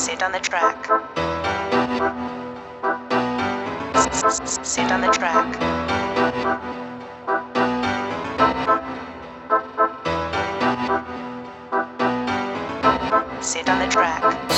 Sit on the track. Sit on the track. Sit on the track.